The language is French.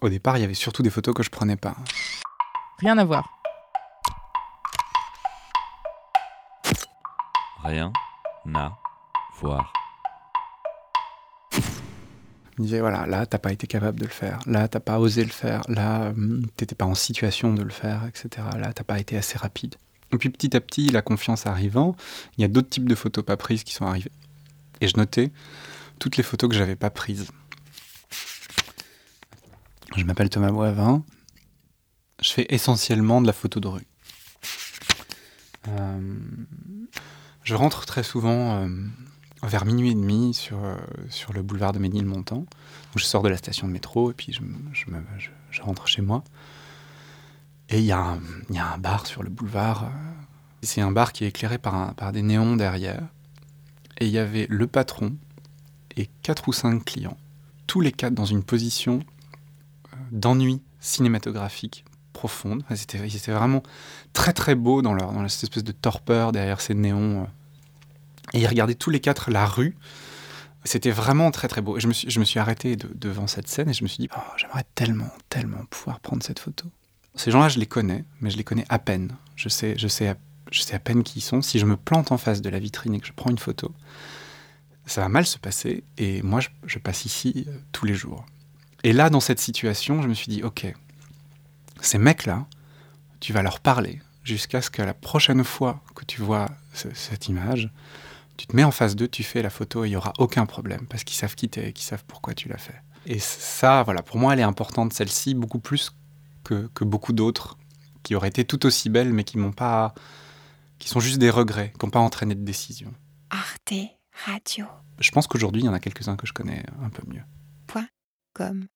Au départ, il y avait surtout des photos que je prenais pas. Rien à voir. Rien à voir. Il me disait voilà, là, t'as pas été capable de le faire. Là, t'as pas osé le faire. Là, hum, t'étais pas en situation de le faire, etc. Là, t'as pas été assez rapide. Et puis petit à petit, la confiance arrivant, il y a d'autres types de photos pas prises qui sont arrivées. Et je notais toutes les photos que j'avais pas prises. Je m'appelle Thomas Boivin. Je fais essentiellement de la photo de rue. Euh, je rentre très souvent euh, vers minuit et demi sur, euh, sur le boulevard de Ménilmontant. je sors de la station de métro et puis je, rentre chez moi. Et il y, y a un bar sur le boulevard. C'est un bar qui est éclairé par, par des néons derrière. Et il y avait le patron et quatre ou cinq clients. Tous les quatre dans une position d'ennui cinématographique profonde. Ils étaient vraiment très très beaux dans, cette espèce de torpeur derrière ces néons. euh. Et ils regardaient tous les quatre la rue. C'était vraiment très très beau. Et je me suis, je me suis arrêté de- devant cette scène et je me suis dit, oh, j'aimerais tellement, tellement pouvoir prendre cette photo. Ces gens-là, je les connais, mais je les connais à peine. Je sais, je sais, à, je sais à peine qui ils sont. Si je me plante en face de la vitrine et que je prends une photo, ça va mal se passer. Et moi, je, je passe ici euh, tous les jours. Et là, dans cette situation, je me suis dit, ok, ces mecs-là, tu vas leur parler jusqu'à ce que la prochaine fois que tu vois ce- cette image, tu te mets en face d'eux, tu fais la photo et il n'y aura aucun problème parce qu'ils savent qui t'es et qu'ils savent pourquoi tu l'as fait. Et ça, voilà, pour moi, elle est importante, celle-ci, beaucoup plus que, que beaucoup d'autres qui auraient été tout aussi belles mais qui m'ont pas. qui sont juste des regrets, qui n'ont pas entraîné de décision. Arte Radio. Je pense qu'aujourd'hui, il y en a quelques-uns que je connais un peu mieux. Comme